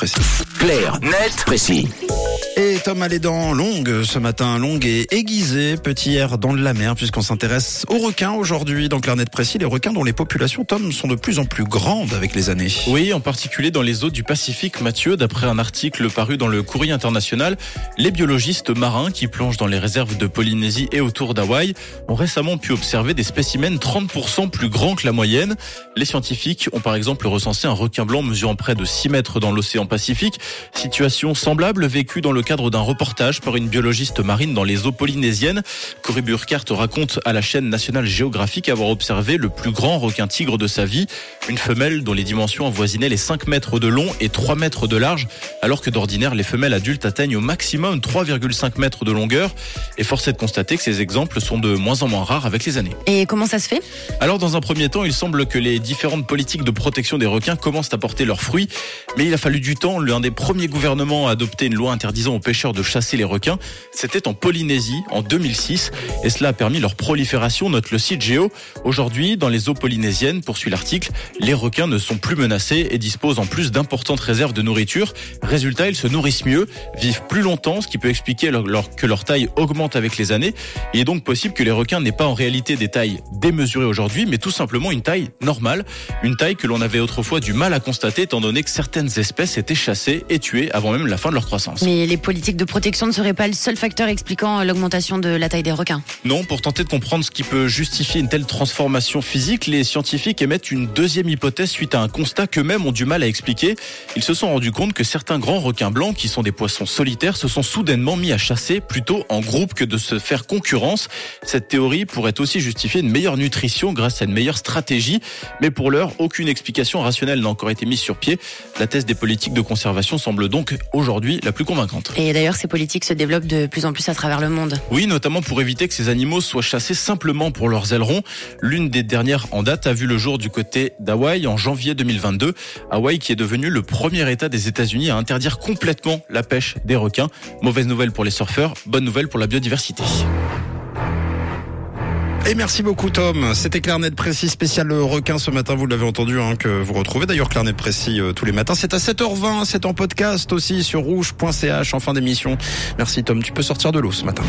précis. Clair, net, précis. Et Tom a les dents longues ce matin, longues et aiguisées, petit air dans la mer, puisqu'on s'intéresse aux requins aujourd'hui. Dans Clair, net, précis, les requins dont les populations, Tom, sont de plus en plus grandes avec les années. Oui, en particulier dans les eaux du Pacifique, Mathieu, d'après un article paru dans le Courrier international, les biologistes marins qui plongent dans les réserves de Polynésie et autour d'Hawaï ont récemment pu observer des spécimens 30% plus grands que la moyenne. Les scientifiques ont par exemple recensé un requin blanc mesurant près de 6 mètres dans l'océan Pacifique, situation semblable vécue dans le cadre d'un reportage par une biologiste marine dans les eaux polynésiennes. Cory Burkhardt raconte à la chaîne nationale géographique avoir observé le plus grand requin tigre de sa vie, une femelle dont les dimensions avoisinaient les 5 mètres de long et 3 mètres de large, alors que d'ordinaire les femelles adultes atteignent au maximum 3,5 mètres de longueur. Et force est de constater que ces exemples sont de moins en moins rares avec les années. Et comment ça se fait? Alors dans un premier temps, il semble que les différentes politiques de protection des requins commencent à porter leurs fruits, mais il a fallu du L'un des premiers gouvernements à adopter une loi interdisant aux pêcheurs de chasser les requins, c'était en Polynésie en 2006, et cela a permis leur prolifération, note le site Géo. Aujourd'hui, dans les eaux polynésiennes, poursuit l'article, les requins ne sont plus menacés et disposent en plus d'importantes réserves de nourriture. Résultat, ils se nourrissent mieux, vivent plus longtemps, ce qui peut expliquer que leur taille augmente avec les années. Il est donc possible que les requins n'aient pas en réalité des tailles démesurées aujourd'hui, mais tout simplement une taille normale, une taille que l'on avait autrefois du mal à constater étant donné que certaines espèces étaient chassées et tuées avant même la fin de leur croissance. Mais les politiques de protection ne seraient pas le seul facteur expliquant l'augmentation de la taille des requins Non, pour tenter de comprendre ce qui peut justifier une telle transformation physique, les scientifiques émettent une deuxième hypothèse suite à un constat qu'eux-mêmes ont du mal à expliquer. Ils se sont rendus compte que certains grands requins blancs, qui sont des poissons solitaires, se sont soudainement mis à chasser plutôt en groupe que de se faire concurrence. Cette théorie pourrait aussi justifier une meilleure nutrition grâce à une meilleure stratégie, mais pour l'heure, aucune explication rationnelle n'a encore été mise sur pied. La thèse des politiques de conservation semble donc aujourd'hui la plus convaincante. Et d'ailleurs, ces politiques se développent de plus en plus à travers le monde. Oui, notamment pour éviter que ces animaux soient chassés simplement pour leurs ailerons. L'une des dernières en date a vu le jour du côté d'Hawaï en janvier 2022. Hawaï qui est devenu le premier État des États-Unis à interdire complètement la pêche des requins. Mauvaise nouvelle pour les surfeurs, bonne nouvelle pour la biodiversité. Et merci beaucoup Tom. C'était Clarnet Précis spécial requin ce matin. Vous l'avez entendu hein, que vous retrouvez d'ailleurs Clarnet Précis euh, tous les matins. C'est à 7h20. C'est en podcast aussi sur rouge.ch en fin d'émission. Merci Tom. Tu peux sortir de l'eau ce matin.